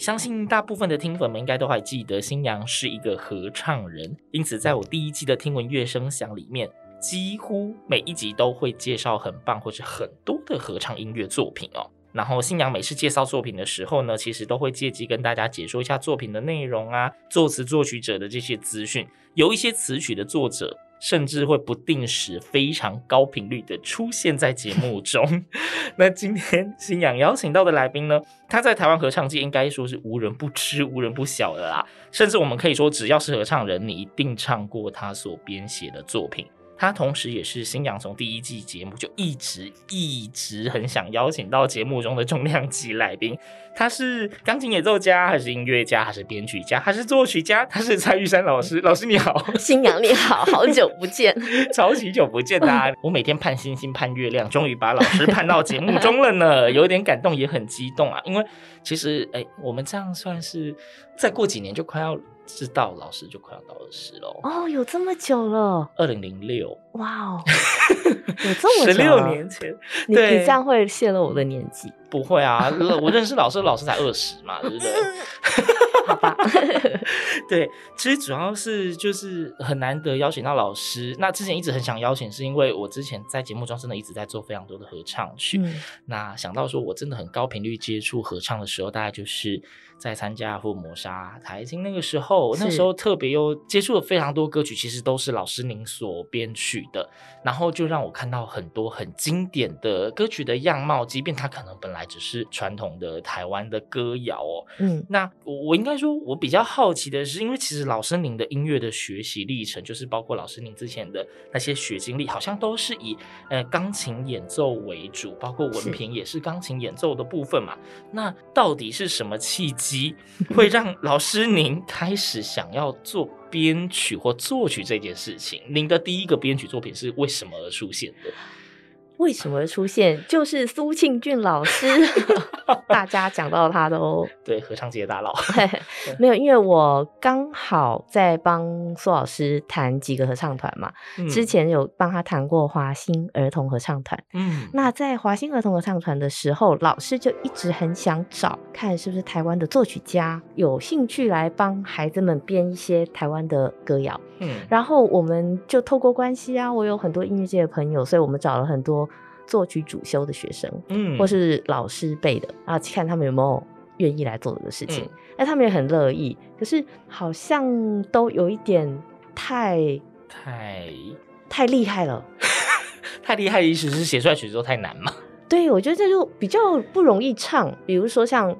相信大部分的听粉们应该都还记得，新阳是一个合唱人，因此在我第一季的听闻乐声响里面，几乎每一集都会介绍很棒或是很多的合唱音乐作品哦。然后新阳每次介绍作品的时候呢，其实都会借机跟大家解说一下作品的内容啊，作词作曲者的这些资讯，有一些词曲的作者。甚至会不定时、非常高频率的出现在节目中。那今天新阳邀请到的来宾呢，他在台湾合唱界应该说是无人不知、无人不晓的啦。甚至我们可以说，只要是合唱人，你一定唱过他所编写的作品。他同时也是新阳从第一季节目就一直一直很想邀请到节目中的重量级来宾。他是钢琴演奏家，还是音乐家，还是编曲家，还是作曲家？他是蔡玉山老师。老师你好，新阳你好，好久不见，超级久不见大家。我每天盼星星盼月亮，终于把老师盼到节目中了呢，有点感动，也很激动啊。因为其实哎、欸，我们这样算是再过几年就快要。知道老师就快要到二十了哦，有这么久了，二零零六，哇哦，有这么久，十六年前，你你这样会泄露我的年纪？不会啊，我认识老师，老师才二十嘛，对不对？好吧，对，其实主要是就是很难得邀请到老师。那之前一直很想邀请，是因为我之前在节目中真的一直在做非常多的合唱曲。嗯、那想到说我真的很高频率接触合唱的时候，大概就是在参加福尔摩沙台金那个时候，那时候特别又接触了非常多歌曲，其实都是老师您所编曲的，然后就让我看到很多很经典的歌曲的样貌，即便它可能本来只是传统的台湾的歌谣哦。嗯，那我我应该。说，我比较好奇的是，因为其实老师您的音乐的学习历程，就是包括老师您之前的那些学经历，好像都是以呃钢琴演奏为主，包括文凭也是钢琴演奏的部分嘛。那到底是什么契机机会让老师您开始想要做编曲或作曲这件事情？您的第一个编曲作品是为什么而出现的？为什么会出现？就是苏庆俊老师，大家讲到他都对合唱界大佬。没有，因为我刚好在帮苏老师谈几个合唱团嘛，嗯、之前有帮他谈过华星儿童合唱团。嗯，那在华星儿童合唱团的时候，老师就一直很想找看是不是台湾的作曲家有兴趣来帮孩子们编一些台湾的歌谣。嗯，然后我们就透过关系啊，我有很多音乐界的朋友，所以我们找了很多。作曲主修的学生，嗯，或是老师背的啊，看他们有没有愿意来做这个事情。哎、嗯，他们也很乐意，可是好像都有一点太太太厉害了，太厉害的意思是写出来曲子都太难嘛？对，我觉得这就比较不容易唱。比如说像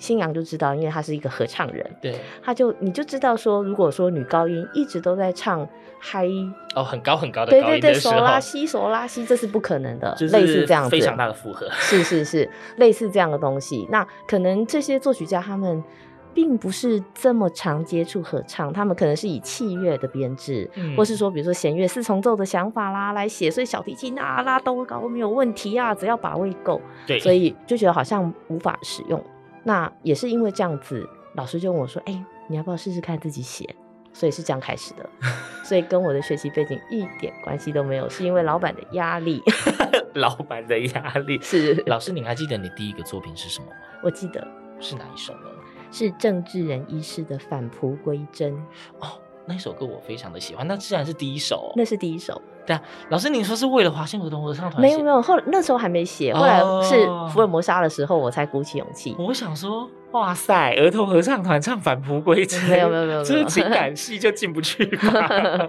新阳就知道，因为他是一个合唱人，对，他就你就知道说，如果说女高音一直都在唱。嗨哦，很高很高的对对对，索拉西索拉西，这是不可能的，类似这样子，非常大的负荷，是是是，类似这样的东西。那可能这些作曲家他们并不是这么常接触合唱，他们可能是以器乐的编制，嗯、或是说比如说弦乐四重奏的想法啦来写，所以小提琴啊拉都搞没有问题啊，只要把位够，对，所以就觉得好像无法使用。那也是因为这样子，老师就问我说：“哎、欸，你要不要试试看自己写？”所以是这样开始的，所以跟我的学习背景一点关系都没有，是因为老板的压力。老板的压力是老师，你还记得你第一个作品是什么吗？我记得是哪一首呢？是郑智仁医师的《返璞归真》哦，那一首歌我非常的喜欢。那自然是第一首，那是第一首。对啊，老师，你说是为了华星儿童合唱团？没有没有，后来那时候还没写，后来是福尔摩沙的时候我才鼓起勇气。我想说。哇塞，儿童合唱团唱返璞归真，没有没有没有，这情感戏就进不去吧。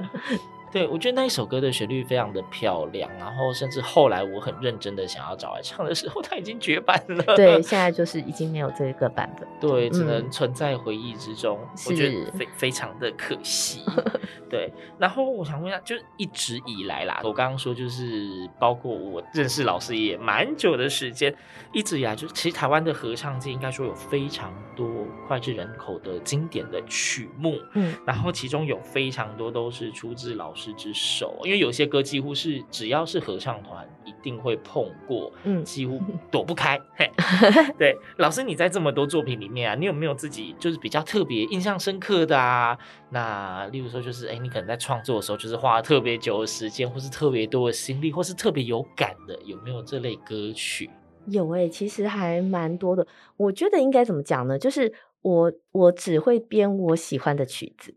对，我觉得那一首歌的旋律非常的漂亮，然后甚至后来我很认真的想要找来唱的时候，它已经绝版了。对，现在就是已经没有这个版本。对，只能存在回忆之中，嗯、我觉得非非常的可惜。对，然后我想问一下，就是一直以来啦，我刚刚说就是包括我认识老师也蛮久的时间，一直以来就是其实台湾的合唱界应该说有非常多脍炙人口的经典的曲目，嗯，然后其中有非常多都是出自老师。师之手，因为有些歌几乎是只要是合唱团一定会碰过，嗯，几乎躲不开。嘿，对，老师你在这么多作品里面啊，你有没有自己就是比较特别印象深刻的啊？那例如说就是，哎，你可能在创作的时候就是花了特别久的时间，或是特别多的心力，或是特别有感的，有没有这类歌曲？有哎、欸，其实还蛮多的。我觉得应该怎么讲呢？就是我我只会编我喜欢的曲子。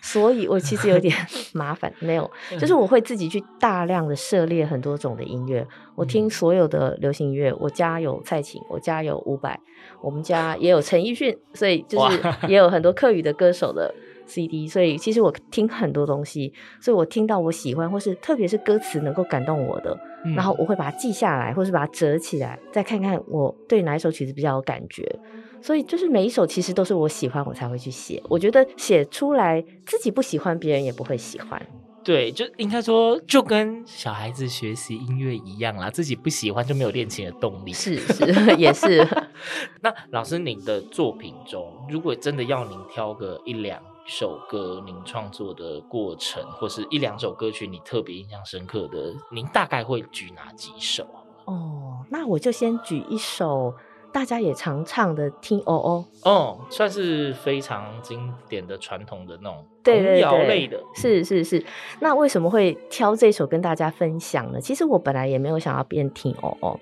所以我其实有点 麻烦，没有，就是我会自己去大量的涉猎很多种的音乐。我听所有的流行音乐，我家有蔡琴，我家有伍佰，我们家也有陈奕迅，所以就是也有很多客语的歌手的 CD。所以其实我听很多东西，所以我听到我喜欢或是特别是歌词能够感动我的，然后我会把它记下来，或是把它折起来，再看看我对哪一首曲子比较有感觉。所以就是每一首其实都是我喜欢，我才会去写。我觉得写出来自己不喜欢，别人也不会喜欢。对，就应该说就跟小孩子学习音乐一样啦，自己不喜欢就没有练琴的动力。是是 也是。那老师，您的作品中，如果真的要您挑个一两首歌，您创作的过程，或是一两首歌曲，你特别印象深刻的，您大概会举哪几首？哦，那我就先举一首。大家也常唱的《听哦哦》，哦，算是非常经典的传统的那种童谣类的，是是是。那为什么会挑这首跟大家分享呢？其实我本来也没有想要变《听哦哦》。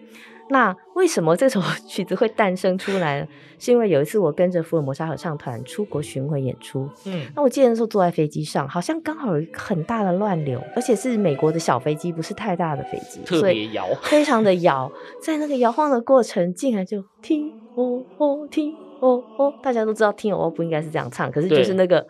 那为什么这首 曲子会诞生出来呢？是因为有一次我跟着福尔摩沙合唱团出国巡回演出，嗯，那我记得那时候坐在飞机上，好像刚好有一个很大的乱流，而且是美国的小飞机，不是太大的飞机，特别摇，非常的摇，在那个摇晃的过程，竟然就听哦哦听哦哦，大家都知道听哦哦不应该是这样唱，可是就是那个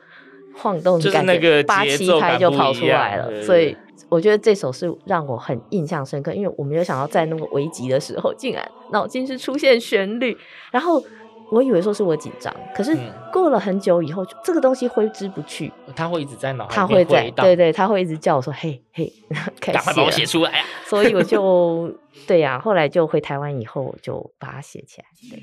晃动的感觉，就是、八七拍就跑出来了，对对对，所以。我觉得这首是让我很印象深刻，因为我没有想到在那个危急的时候，竟然脑筋是出现旋律，然后我以为说是我紧张，可是过了很久以后，这个东西挥之不去，他会一直在脑海里他会在，对对，他会一直叫我说嘿嘿，赶快把我写出来呀、啊！所以我就对呀、啊，后来就回台湾以后，我就把它写起来。对。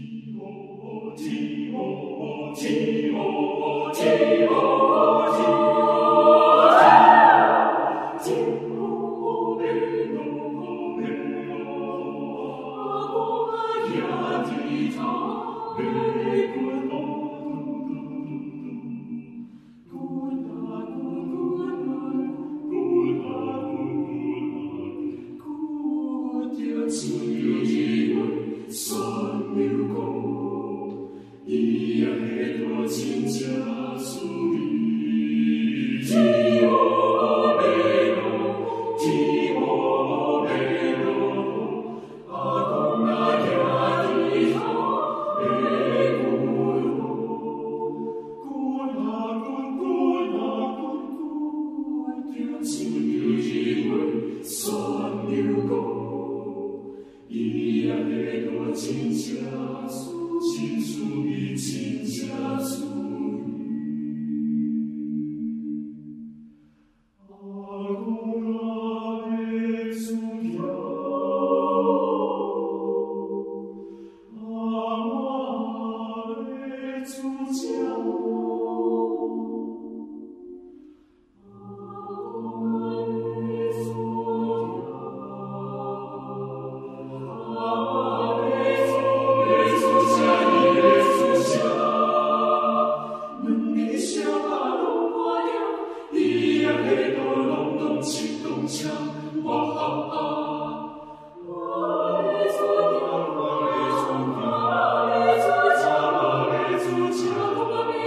Shalom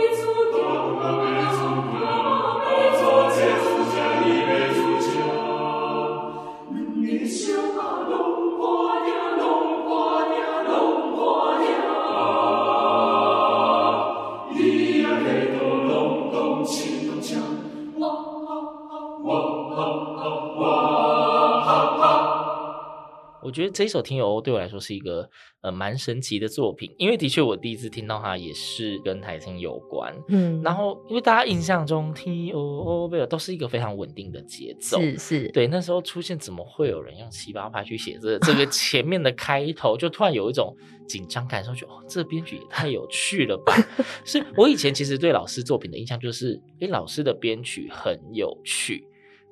我觉得这一首《听友欧》对我来说是一个呃蛮神奇的作品，因为的确我第一次听到它也是跟台青有关。嗯，然后因为大家印象中《天有欧》都是一个非常稳定的节奏，是是，对，那时候出现怎么会有人用七八拍去写这这个前面的开头，就突然有一种紧张感，受就哦，这编曲也太有趣了吧！是我以前其实对老师作品的印象就是，诶，老师的编曲很有趣。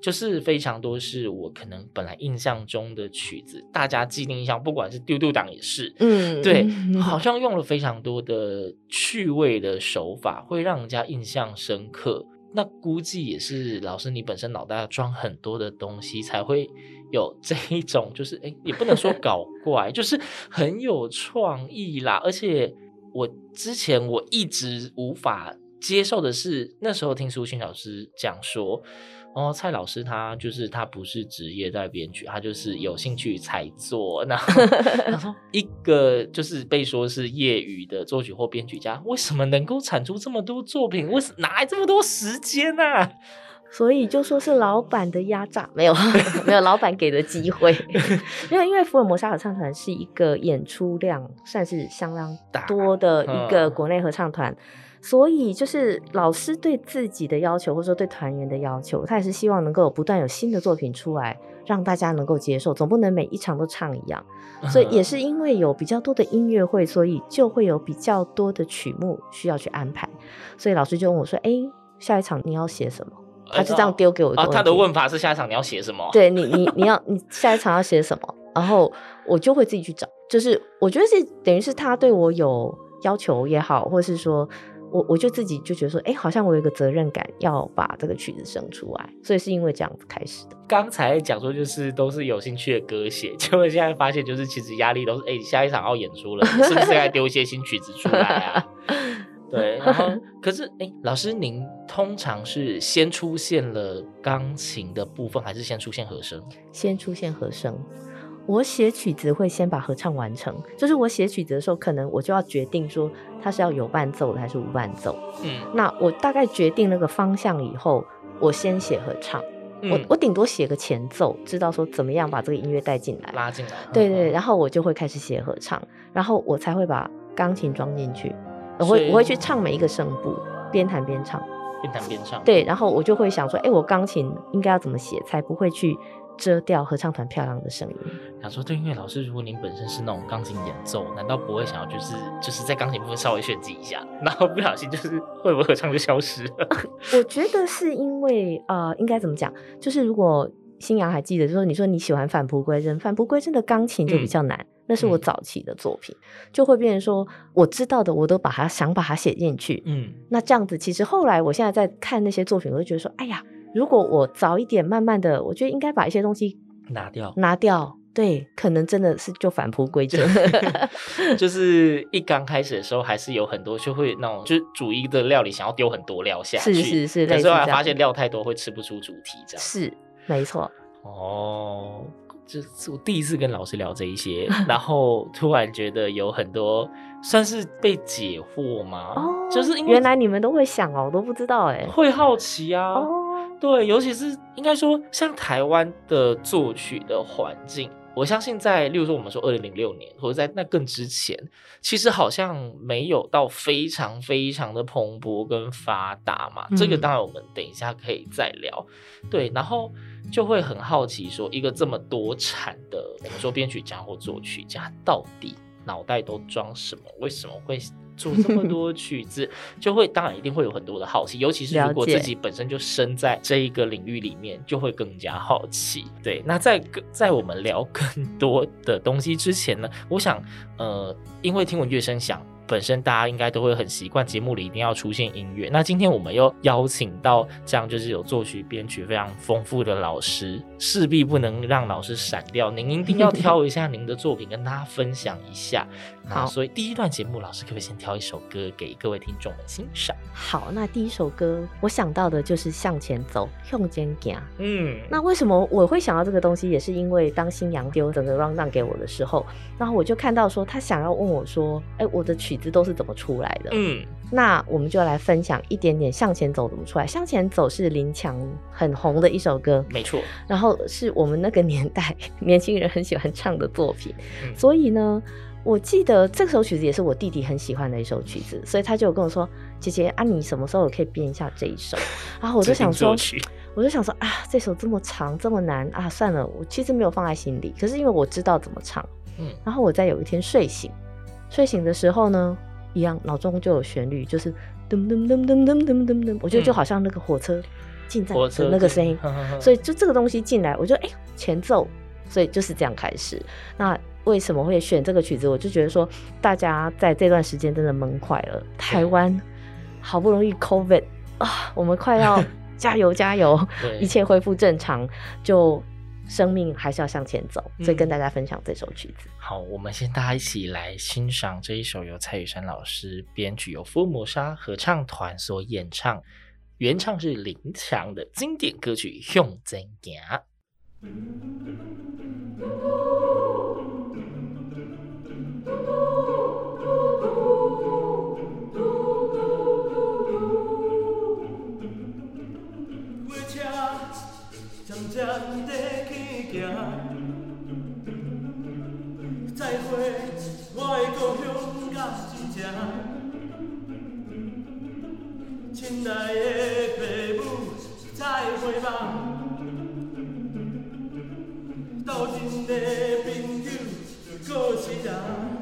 就是非常多是我可能本来印象中的曲子，大家既定印象，不管是丢丢党也是，嗯，对，好像用了非常多的趣味的手法，会让人家印象深刻。那估计也是老师你本身脑袋要装很多的东西，才会有这一种，就是哎，也不能说 搞怪，就是很有创意啦。而且我之前我一直无法接受的是，那时候听苏青老师讲说。哦，蔡老师他就是他不是职业在编曲，他就是有兴趣才做。然后他说，一个就是被说是业余的作曲或编曲家，为什么能够产出这么多作品？为什么哪来这么多时间呢、啊？所以就说是老板的压榨，没有 没有老板给的机会，没有，因为福尔摩沙合唱团是一个演出量算是相当多的一个国内合唱团。所以就是老师对自己的要求，或者说对团员的要求，他也是希望能够不断有新的作品出来，让大家能够接受，总不能每一场都唱一样。所以也是因为有比较多的音乐会，所以就会有比较多的曲目需要去安排。所以老师就问我说：“哎，下一场你要写什么？”他就这样丢给我一个、啊。他的问法是：下一场你要写什么？对你，你你要你下一场要写什么？然后我就会自己去找。就是我觉得是等于是他对我有要求也好，或是说。我我就自己就觉得说，哎、欸，好像我有一个责任感，要把这个曲子生出来，所以是因为这样子开始的。刚才讲说就是都是有兴趣的歌写，结果现在发现就是其实压力都是，哎、欸，下一场要演出了，是不是该丢一些新曲子出来啊？对，然后可是，哎、欸，老师您通常是先出现了钢琴的部分，还是先出现和声？先出现和声。我写曲子会先把合唱完成，就是我写曲子的时候，可能我就要决定说它是要有伴奏的还是无伴奏。嗯，那我大概决定那个方向以后，我先写合唱。嗯、我我顶多写个前奏，知道说怎么样把这个音乐带进来，拉进来。对对，然后我就会开始写合唱，然后我才会把钢琴装进去。我会我会去唱每一个声部，边弹边唱，边弹边唱。对，然后我就会想说，哎，我钢琴应该要怎么写才不会去。遮掉合唱团漂亮的声音。想说，对音乐老师，如果您本身是那种钢琴演奏，难道不会想要就是就是在钢琴部分稍微炫技一下，然后不小心就是会不会合唱就消失了？我觉得是因为呃，应该怎么讲？就是如果新阳还记得，就是说你说你喜欢返璞归真，返璞归真的钢琴就比较难，嗯、那是我早期的作品，嗯、就会变成说我知道的我都把它想把它写进去。嗯，那这样子其实后来我现在在看那些作品，我就觉得说，哎呀。如果我早一点，慢慢的，我觉得应该把一些东西拿掉，拿掉，对，可能真的是就返璞归真。就是一刚开始的时候，还是有很多就会那种，就是煮一个料理，想要丢很多料下去，是是是，可是后来发现料太多会吃不出主题，这样是没错。哦，这是我第一次跟老师聊这一些，然后 突然觉得有很多算是被解惑吗？哦，就是因为原来你们都会想哦，我都不知道哎，会好奇啊。哦对，尤其是应该说，像台湾的作曲的环境，我相信在，例如说我们说二零零六年，或者在那更之前，其实好像没有到非常非常的蓬勃跟发达嘛。嗯、这个当然我们等一下可以再聊。对，然后就会很好奇说，一个这么多产的，我们说编曲家或作曲家，到底脑袋都装什么？为什么会？做这么多曲子，就会当然一定会有很多的好奇，尤其是如果自己本身就身在这一个领域里面，就会更加好奇。对，那在在我们聊 更多的东西之前呢，我想，呃，因为听闻乐声响。本身大家应该都会很习惯节目里一定要出现音乐，那今天我们又邀请到这样就是有作曲编曲非常丰富的老师，势必不能让老师闪掉。您一定要挑一下您的作品跟大家分享一下。好，所以第一段节目，老师可不可以先挑一首歌给各位听众们欣赏？好，那第一首歌我想到的就是向前走，向前行。嗯，那为什么我会想到这个东西，也是因为当新阳丢整个 rundown 给我的时候，然后我就看到说他想要问我说，哎，我的曲。曲子都是怎么出来的。嗯，那我们就来分享一点点《向前走》怎么出来。《向前走》是林强很红的一首歌，没错。然后是我们那个年代 年轻人很喜欢唱的作品，嗯、所以呢。我记得这首曲子也是我弟弟很喜欢的一首曲子，所以他就跟我说：“姐姐啊，你什么时候可以编一下这一首？”然后我就想说，我就想说啊，这首这么长这么难啊，算了，我其实没有放在心里。可是因为我知道怎么唱，嗯，然后我在有一天睡醒，睡醒的时候呢，一样脑中就有旋律，就是噔噔噔噔噔噔噔噔，我觉得就好像那个火车进站的那个声音，所以就这个东西进来，我就哎、欸、前奏，所以就是这样开始。那为什么会选这个曲子？我就觉得说，大家在这段时间真的闷坏了。台湾好不容易 COVID 啊，我们快要 加油加油，一切恢复正常，就生命还是要向前走。所以跟大家分享这首曲子。嗯、好，我们先大家一起来欣赏这一首由蔡雨珊老师编曲，由福尔摩沙合唱团所演唱，原唱是林强的经典歌曲《向前行》。斗阵的朋友，过世人。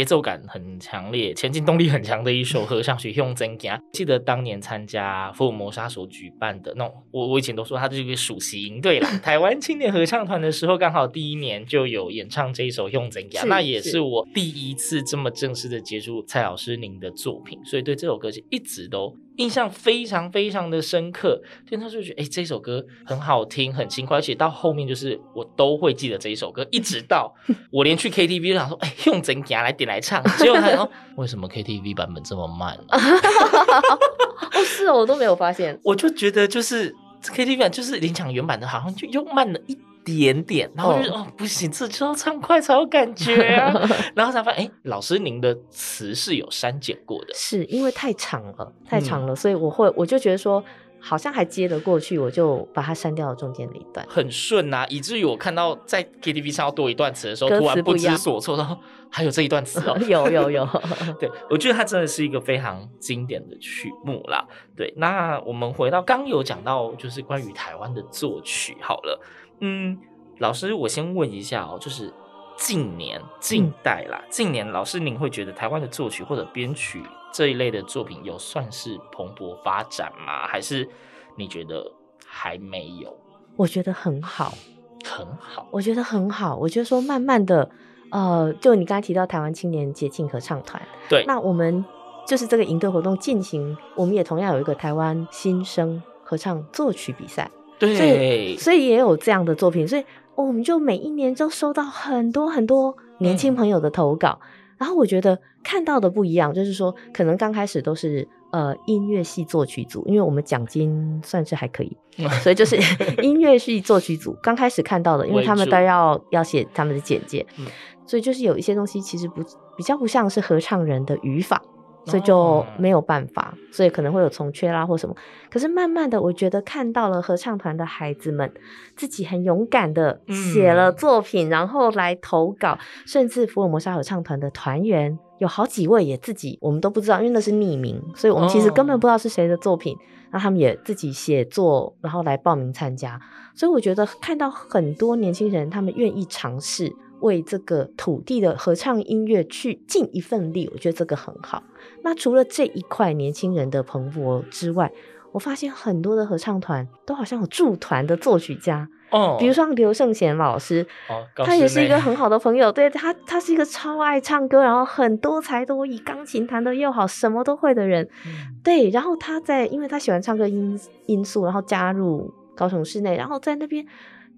节奏感很强烈，前进动力很强的一首合唱曲《用真家》。记得当年参加福尔摩沙所举办的那种，我我以前都说它就是一个暑期营队啦。台湾青年合唱团的时候，刚好第一年就有演唱这一首《用真家》，那也是我第一次这么正式的接触蔡老师您的作品，所以对这首歌曲一直都印象非常非常的深刻。听他就觉得，哎，这首歌很好听，很轻快，而且到后面就是我都会记得这一首歌，一直到 我连去 KTV 都想说，哎，向前行来点来唱。结果他说，为什么 KTV 版本这么慢呢？哦，是哦，我都没有发现。我就觉得就是 KTV 版就是林强原版的，好像就又慢了一点点，然后就哦，哦不行，这就要唱快才有感觉啊。然后才发现，哎，老师您的词是有删减过的，是因为太长了，太长了，嗯、所以我会我就觉得说。好像还接得过去，我就把它删掉了中间的一段，很顺啊，以至于我看到在 KTV 唱要多一段词的时候，突然不知所措，然后还有这一段词哦，有 有有，对，我觉得它真的是一个非常经典的曲目啦。对，那我们回到刚有讲到，就是关于台湾的作曲，好了，嗯，老师，我先问一下哦，就是近年近代啦，嗯、近年老师您会觉得台湾的作曲或者编曲？这一类的作品有算是蓬勃发展吗？还是你觉得还没有？我觉得很好，很好。我觉得很好。我觉得说，慢慢的，呃，就你刚才提到台湾青年节庆合唱团，对，那我们就是这个营队活动进行，我们也同样有一个台湾新生合唱作曲比赛，对，所以，所以也有这样的作品，所以我们就每一年都收到很多很多年轻朋友的投稿。嗯然后我觉得看到的不一样，就是说可能刚开始都是呃音乐系作曲组，因为我们奖金算是还可以，所以就是 音乐系作曲组刚开始看到的，因为他们都要要写他们的简介，所以就是有一些东西其实不比较不像是合唱人的语法。所以就没有办法，所以可能会有从缺啦或什么。可是慢慢的，我觉得看到了合唱团的孩子们自己很勇敢的写了作品，嗯、然后来投稿，甚至福尔摩沙合唱团的团员有好几位也自己，我们都不知道，因为那是匿名，所以我们其实根本不知道是谁的作品。那、哦、他们也自己写作，然后来报名参加。所以我觉得看到很多年轻人，他们愿意尝试。为这个土地的合唱音乐去尽一份力，我觉得这个很好。那除了这一块年轻人的蓬勃之外，我发现很多的合唱团都好像有驻团的作曲家哦，比如说刘圣贤老师，哦，他也是一个很好的朋友。对他，他是一个超爱唱歌，然后很多才多艺，钢琴弹得又好，什么都会的人。嗯、对，然后他在，因为他喜欢唱歌因因素，然后加入高雄室内，然后在那边。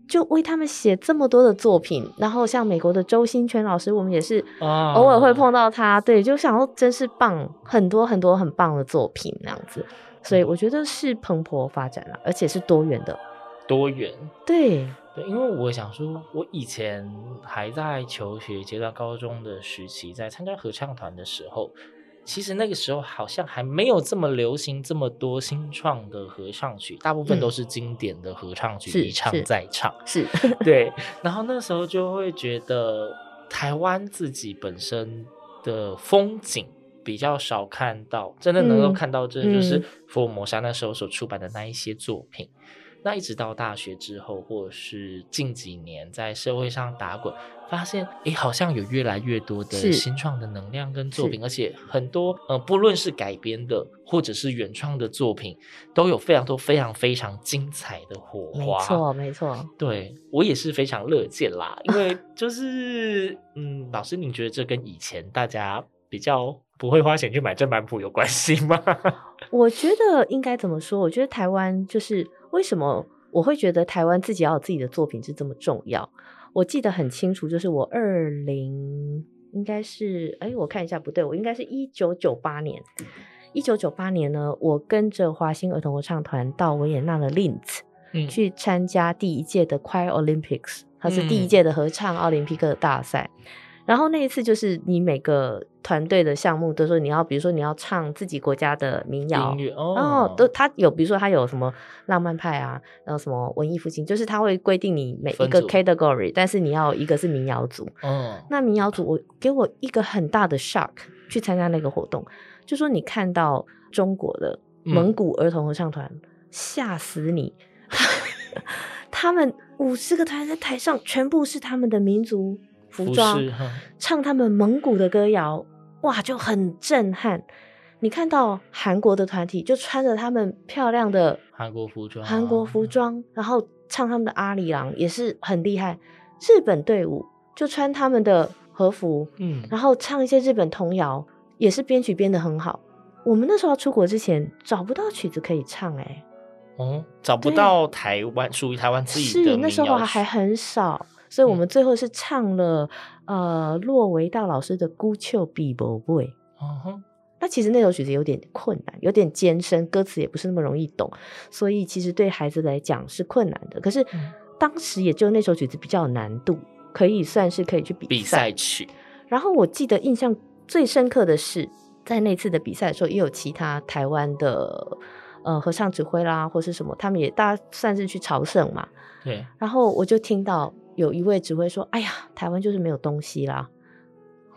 就为他们写这么多的作品，然后像美国的周新全老师，我们也是偶尔会碰到他，哦、对，就想说真是棒，很多很多很棒的作品那样子，所以我觉得是蓬勃发展了，而且是多元的，多元，对。对，因为我想说，我以前还在求学阶段，高中的时期，在参加合唱团的时候。其实那个时候好像还没有这么流行这么多新创的合唱曲，大部分都是经典的合唱曲，一唱再唱。是，是 对。然后那时候就会觉得台湾自己本身的风景比较少看到，真的能够看到，这就是福尔摩沙那时候所出版的那一些作品。那一直到大学之后，或者是近几年在社会上打滚，发现诶，好像有越来越多的新创的能量跟作品，而且很多呃，不论是改编的或者是原创的作品，都有非常多非常非常精彩的火花。没错，没错。对，我也是非常乐见啦，因为就是嗯，老师，您觉得这跟以前大家比较不会花钱去买正版谱有关系吗？我觉得应该怎么说？我觉得台湾就是。为什么我会觉得台湾自己要有自己的作品是这么重要？我记得很清楚，就是我二零应该是哎，我看一下不对，我应该是一九九八年。一九九八年呢，我跟着华星儿童合唱团到维也纳的 Linz、嗯、去参加第一届的 Choir Olympics，它是第一届的合唱奥林匹克大赛。嗯然后那一次就是你每个团队的项目都说你要，比如说你要唱自己国家的民谣，哦、都他有，比如说他有什么浪漫派啊，然后什么文艺复兴，就是他会规定你每一个 category，但是你要一个是民谣组。哦，那民谣组我给我一个很大的 shock，去参加那个活动，就说你看到中国的蒙古儿童合唱团，嗯、吓死你，他们五十个团在台上全部是他们的民族。服装，唱他们蒙古的歌谣，哇，就很震撼。你看到韩国的团体就穿着他们漂亮的韩国服装，韩国服装，然后唱他们的阿里郎也是很厉害。日本队伍就穿他们的和服，嗯，然后唱一些日本童谣，也是编曲编得很好。我们那时候要出国之前找不到曲子可以唱，欸，哎，哦，找不到台湾属于台湾自己的，是那时候还很少，所以我们最后是唱了、嗯、呃洛维道老师的《孤丘比伯贝》。哦那其实那首曲子有点困难，有点艰深，歌词也不是那么容易懂，所以其实对孩子来讲是困难的。可是当时也就那首曲子比较有难度，可以算是可以去比赛，比赛曲。然后我记得印象最深刻的是，在那次的比赛的时候，也有其他台湾的呃合唱指挥啦，或是什么，他们也大家算是去朝圣嘛。对。然后我就听到有一位指挥说：“哎呀，台湾就是没有东西啦，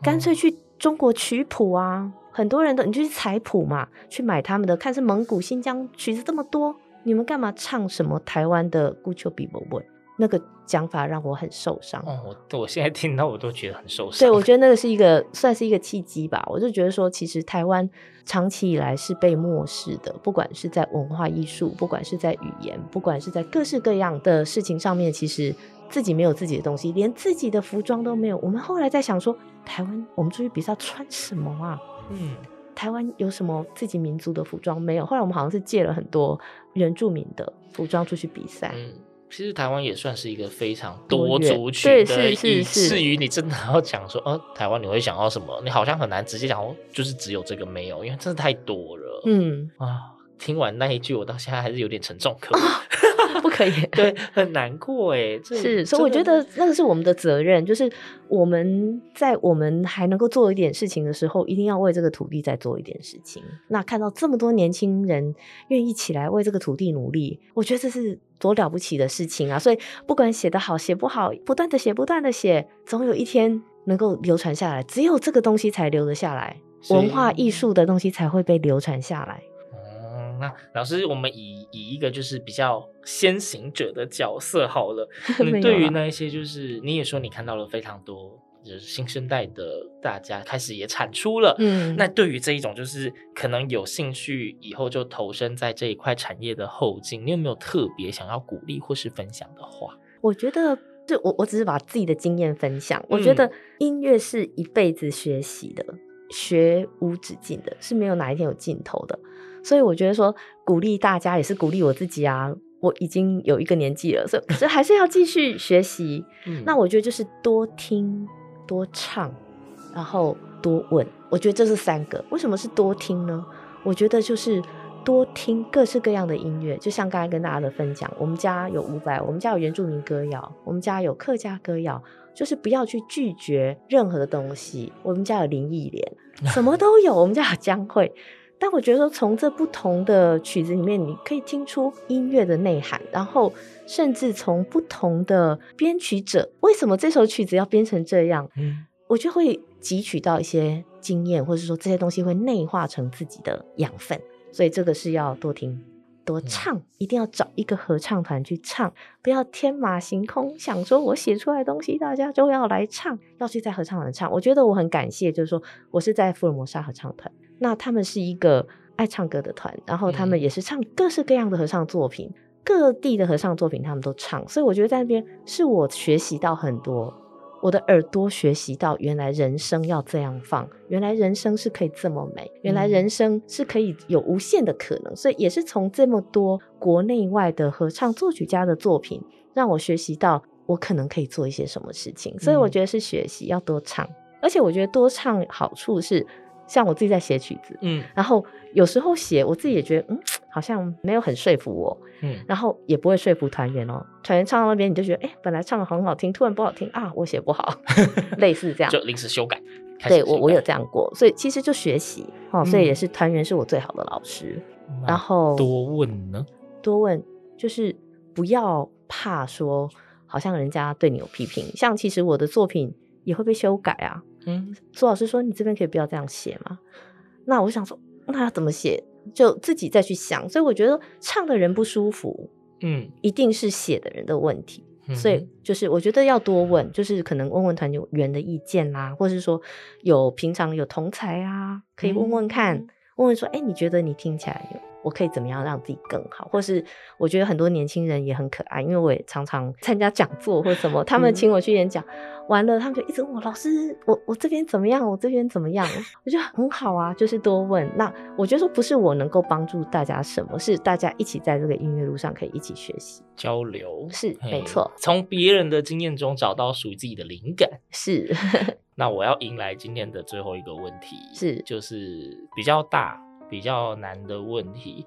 干脆去中国取谱啊。”很多人都，你就去采谱嘛，去买他们的，看是蒙古、新疆曲子这么多，你们干嘛唱什么台湾的《孤丘比伯贝》？那个讲法让我很受伤。哦，我我现在听到我都觉得很受伤。对，我觉得那个是一个算是一个契机吧。我就觉得说，其实台湾长期以来是被漠视的，不管是在文化艺术，不管是在语言，不管是在各式各样的事情上面，其实自己没有自己的东西，连自己的服装都没有。我们后来在想说，台湾我们出去比赛穿什么啊？嗯，台湾有什么自己民族的服装没有？后来我们好像是借了很多原住民的服装出去比赛。嗯，其实台湾也算是一个非常多族群的，以至于你真的要讲说，呃，台湾你会想到什么？你好像很难直接讲哦，就是只有这个没有，因为真的太多了。嗯啊，听完那一句，我到现在还是有点沉重，可 不可以，对，很难过哎，是，所以我觉得那个是我们的责任，就是我们在我们还能够做一点事情的时候，一定要为这个土地再做一点事情。那看到这么多年轻人愿意起来为这个土地努力，我觉得这是多了不起的事情啊！所以不管写得好写不好，不断的写，不断的写，总有一天能够流传下来。只有这个东西才留得下来，文化艺术的东西才会被流传下来。那老师，我们以以一个就是比较先行者的角色好了。你对于那一些，就是你也说你看到了非常多，就是新生代的大家开始也产出了。嗯，那对于这一种就是可能有兴趣以后就投身在这一块产业的后进，你有没有特别想要鼓励或是分享的话？我觉得，就我我只是把自己的经验分享。我觉得音乐是一辈子学习的，学无止境的，是没有哪一天有尽头的。所以我觉得说鼓励大家也是鼓励我自己啊！我已经有一个年纪了，所以还是要继续学习。嗯，那我觉得就是多听、多唱，然后多问。我觉得这是三个。为什么是多听呢？我觉得就是多听各式各样的音乐，就像刚才跟大家的分享，我们家有伍佰，我们家有原住民歌谣，我们家有客家歌谣，就是不要去拒绝任何的东西。我们家有林忆莲，什么都有。我们家有江蕙。但我觉得说，从这不同的曲子里面，你可以听出音乐的内涵，然后甚至从不同的编曲者，为什么这首曲子要编成这样？嗯，我就会汲取到一些经验，或者说这些东西会内化成自己的养分。所以这个是要多听、多唱，一定要找一个合唱团去唱，不要天马行空想说我写出来的东西大家就要来唱，要去在合唱团唱。我觉得我很感谢，就是说我是在福尔摩沙合唱团。那他们是一个爱唱歌的团，然后他们也是唱各式各样的合唱作品，嗯、各地的合唱作品他们都唱，所以我觉得在那边是我学习到很多，我的耳朵学习到原来人生要这样放，原来人生是可以这么美，原来人生是可以有无限的可能，所以也是从这么多国内外的合唱作曲家的作品，让我学习到我可能可以做一些什么事情，所以我觉得是学习要多唱，而且我觉得多唱好处是。像我自己在写曲子，嗯，然后有时候写我自己也觉得，嗯，好像没有很说服我，嗯，然后也不会说服团员哦。团员唱到那边，你就觉得，哎，本来唱的很好听，突然不好听啊，我写不好，类似这样，就临时修改。对，我我有这样过，所以其实就学习哦，所以也是团员是我最好的老师。然后多问呢？多问就是不要怕说，好像人家对你有批评，像其实我的作品也会被修改啊。嗯，苏老师说，你这边可以不要这样写吗？那我想说，那要怎么写？就自己再去想。所以我觉得唱的人不舒服，嗯，一定是写的人的问题。嗯、所以就是我觉得要多问，就是可能问问团员的意见啦、啊，或是说有平常有同才啊，可以问问看，嗯、问问说，哎，你觉得你听起来有？我可以怎么样让自己更好，或是我觉得很多年轻人也很可爱，因为我也常常参加讲座或什么，他们请我去演讲，嗯、完了他们就一直问我老师，我我这边怎么样，我这边怎么样，我觉得很好啊，就是多问。那我觉得说不是我能够帮助大家什么，是大家一起在这个音乐路上可以一起学习交流，是没错，从别人的经验中找到属于自己的灵感，是。那我要迎来今天的最后一个问题，是就是比较大。比较难的问题，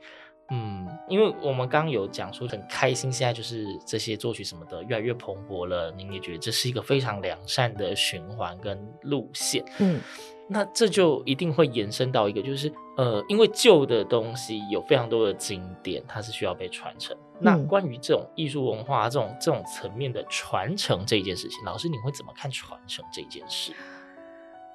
嗯，因为我们刚刚有讲说很开心，现在就是这些作曲什么的越来越蓬勃了，您也觉得这是一个非常良善的循环跟路线，嗯，那这就一定会延伸到一个，就是呃，因为旧的东西有非常多的经典，它是需要被传承。嗯、那关于这种艺术文化这种这种层面的传承这一件事情，老师你会怎么看传承这件事？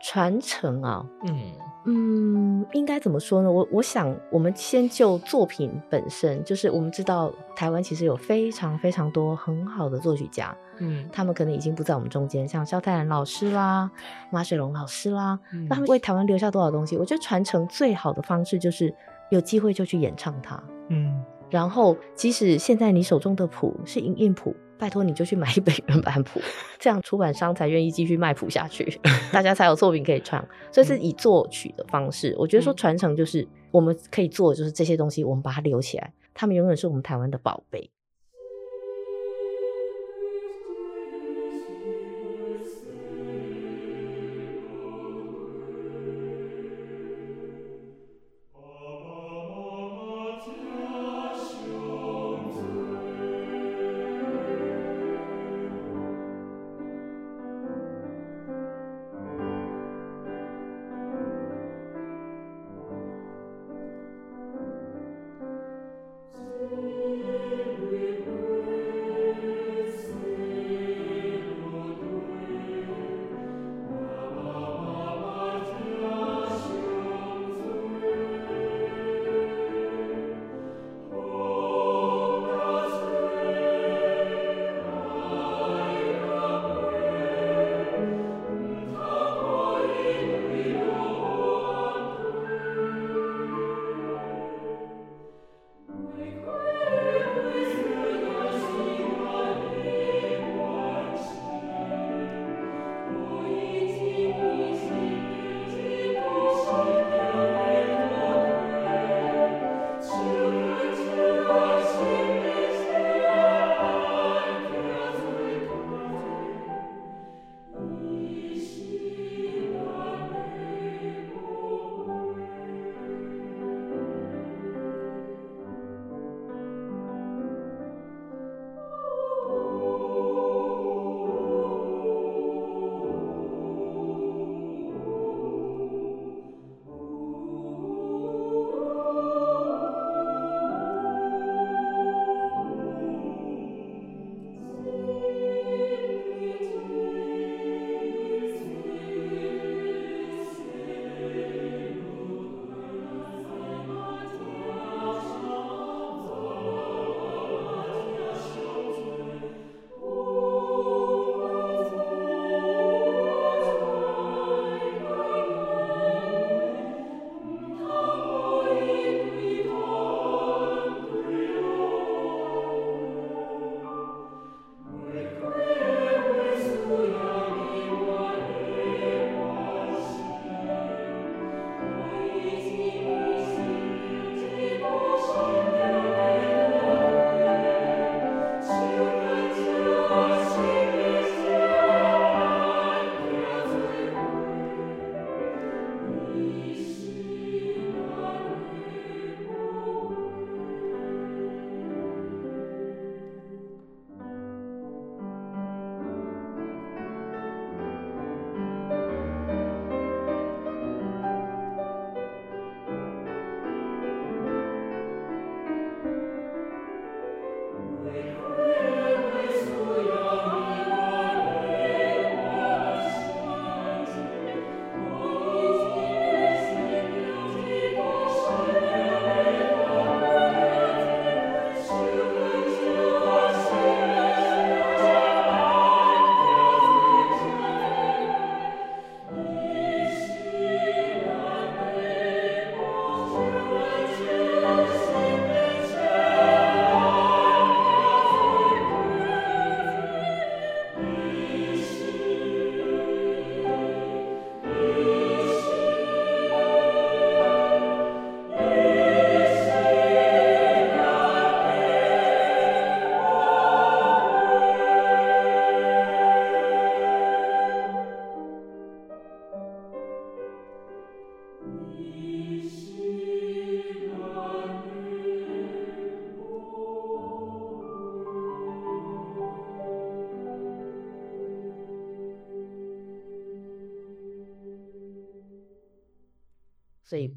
传承啊，嗯嗯，应该怎么说呢？我我想，我们先就作品本身，就是我们知道台湾其实有非常非常多很好的作曲家，嗯，他们可能已经不在我们中间，像萧泰然老师啦、马水龙老师啦，嗯、那他们为台湾留下多少东西？我觉得传承最好的方式就是有机会就去演唱它，嗯，然后即使现在你手中的谱是音印谱。拜托，你就去买一本原版谱，这样出版商才愿意继续卖谱下去，大家才有作品可以唱。所以是以作曲的方式，我觉得说传承就是我们可以做的，就是这些东西，我们把它留起来，他们永远是我们台湾的宝贝。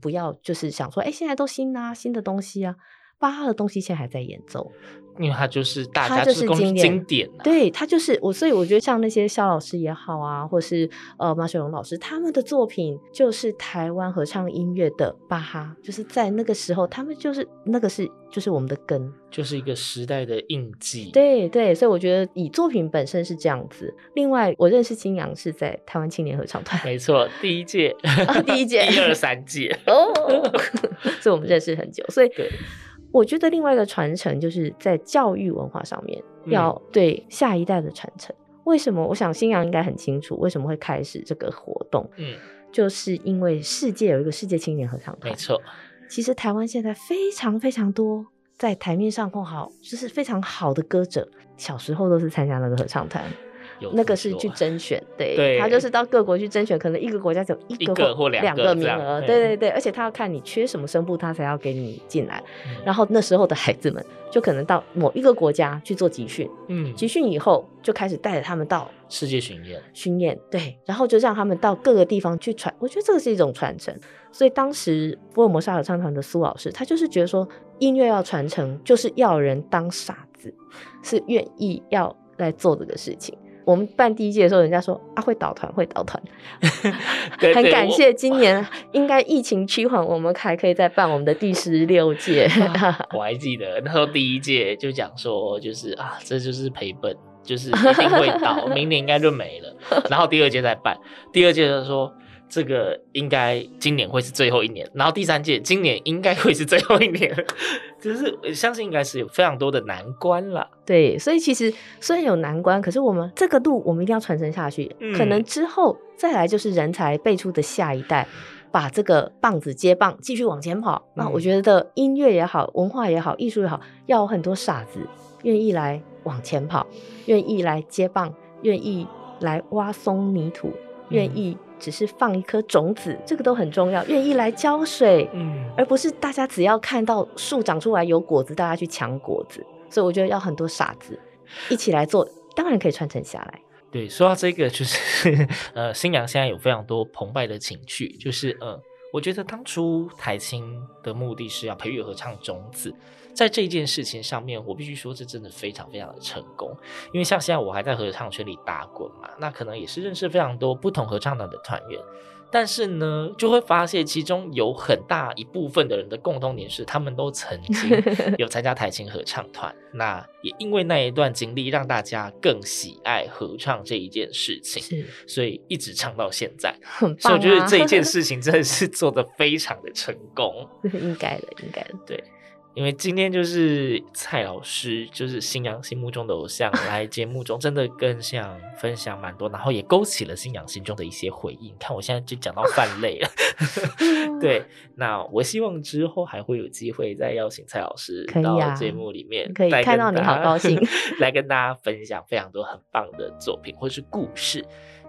不要就是想说，哎，现在都新啊，新的东西啊，巴哈的东西现在还在演奏。因为它就是大家就是经典，经典啊，对，它就是我，所以我觉得像那些肖老师也好啊，或是呃马雪龙老师，他们的作品就是台湾合唱音乐的巴哈，就是在那个时候，他们就是那个是就是我们的根，就是一个时代的印记。对对，所以我觉得以作品本身是这样子。另外，我认识金阳是在台湾青年合唱团，没错，第一届，哦、第一届，一二三届哦，所以我们认识很久，所以对。我觉得另外一个传承就是在教育文化上面，要对下一代的传承。嗯、为什么？我想新阳应该很清楚为什么会开始这个活动。嗯，就是因为世界有一个世界青年合唱团。没错，其实台湾现在非常非常多在台面上很好，就是非常好的歌者，小时候都是参加那个合唱团。那个是去 甄选，对，对他就是到各国去甄选，可能一个国家只有一个，一个或两个名额，对对对，而且他要看你缺什么声部，他才要给你进来。嗯、然后那时候的孩子们就可能到某一个国家去做集训，嗯，集训以后就开始带着他们到世界巡演，巡演，对，然后就让他们到各个地方去传。我觉得这个是一种传承。所以当时福尔摩沙合唱团的苏老师，他就是觉得说，音乐要传承，就是要人当傻子，是愿意要来做这个事情。我们办第一届的时候，人家说啊，会倒团，会倒团，很感谢。今年应该疫情趋缓，我们还可以再办我们的第十六届。我还记得那时候第一届就讲说，就是啊，这就是赔本，就是一定会倒，明年应该就没了。然后第二届再办，第二届就说。这个应该今年会是最后一年，然后第三届今年应该会是最后一年，就是相信应该是有非常多的难关了。对，所以其实虽然有难关，可是我们这个路我们一定要传承下去。嗯、可能之后再来就是人才辈出的下一代，把这个棒子接棒，继续往前跑。嗯、那我觉得音乐也好，文化也好，艺术也好，要有很多傻子愿意来往前跑，愿意来接棒，愿意来挖松泥土，愿意。只是放一颗种子，这个都很重要。愿意来浇水，嗯，而不是大家只要看到树长出来有果子，大家去抢果子。所以我觉得要很多傻子一起来做，当然可以传承下来。对，说到这个，就是 呃，新娘现在有非常多澎湃的情绪，就是呃，我觉得当初台青的目的是要培育合唱种子。在这件事情上面，我必须说，这真的非常非常的成功。因为像现在我还在合唱圈里打滚嘛，那可能也是认识非常多不同合唱团的团员。但是呢，就会发现其中有很大一部分的人的共同点是，他们都曾经 有参加台青合唱团。那也因为那一段经历，让大家更喜爱合唱这一件事情，所以一直唱到现在。很棒啊。所以我觉得这一件事情真的是 做的非常的成功。应该的，应该的，对。因为今天就是蔡老师，就是新娘心目中的偶像，来节目中真的更想分享蛮多，然后也勾起了新娘心中的一些回忆。你看我现在就讲到泛泪了，对。那我希望之后还会有机会再邀请蔡老师到节目里面，可以看到你好高兴，来跟大家分享非常多很棒的作品或是故事。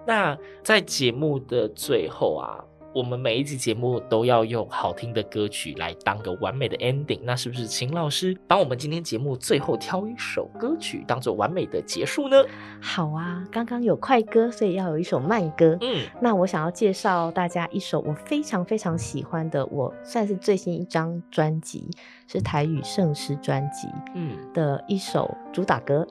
那在节目的最后啊。我们每一集节目都要用好听的歌曲来当个完美的 ending，那是不是秦老师帮我们今天节目最后挑一首歌曲当做完美的结束呢？好啊，刚刚有快歌，所以要有一首慢歌。嗯，那我想要介绍大家一首我非常非常喜欢的，我算是最新一张专辑，是台语圣诗专辑，嗯的一首 主打歌。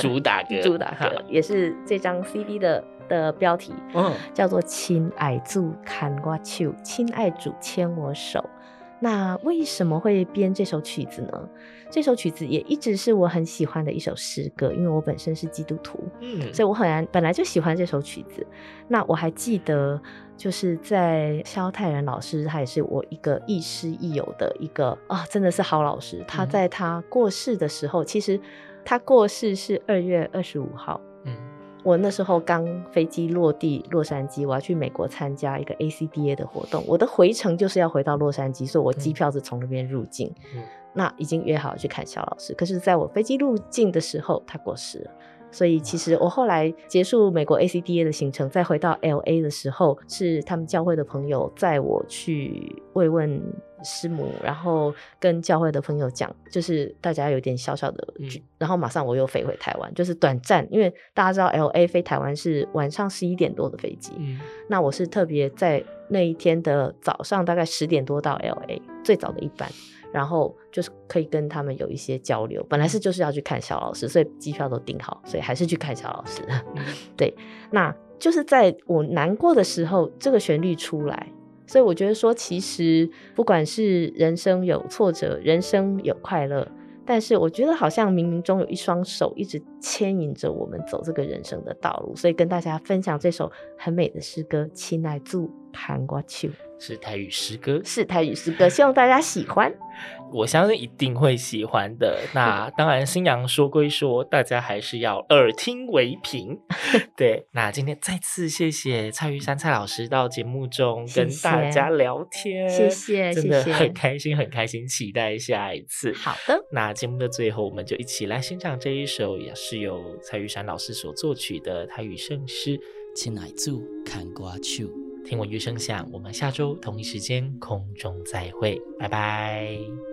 主打歌，主打歌，也是这张 CD 的。的标题，嗯，叫做“亲爱主牵我手”，亲爱主牵我手。那为什么会编这首曲子呢？这首曲子也一直是我很喜欢的一首诗歌，因为我本身是基督徒，嗯，所以我很本来就喜欢这首曲子。那我还记得，就是在萧泰然老师，他也是我一个亦师亦友的一个啊，真的是好老师。他在他过世的时候，嗯、其实他过世是二月二十五号，嗯。我那时候刚飞机落地洛杉矶，我要去美国参加一个 ACDA 的活动，我的回程就是要回到洛杉矶，所以我机票是从那边入境。嗯，那已经约好去看肖老师，可是在我飞机入境的时候，他过世了。所以其实我后来结束美国 ACDA 的行程，再回到 LA 的时候，是他们教会的朋友载我去慰问师母，然后跟教会的朋友讲，就是大家有点小小的，嗯、然后马上我又飞回台湾，就是短暂，因为大家知道 LA 飞台湾是晚上十一点多的飞机，嗯、那我是特别在那一天的早上大概十点多到 LA 最早的一班，然后就是可以跟他们有一些交流。本来是就是要去看萧老师，所以机票都订好，所以还是去看萧老师。嗯、对，那就是在我难过的时候，这个旋律出来。所以我觉得说，其实不管是人生有挫折，人生有快乐，但是我觉得好像冥冥中有一双手一直牵引着我们走这个人生的道路。所以跟大家分享这首很美的诗歌《亲爱祖看我手》。是台语诗歌，是台语诗歌，希望大家喜欢。我相信一定会喜欢的。那 当然，新娘说归说，大家还是要耳听为凭。对，那今天再次谢谢蔡玉山蔡老师到节目中跟大家聊天，谢谢，真的很开心，很开心，期待下一次。好的，那节目的最后，我们就一起来欣赏这一首，也是由蔡玉山老师所作曲的台语圣诗《亲爱祖看我手》。听闻乐声响，我们下周同一时间空中再会，拜拜。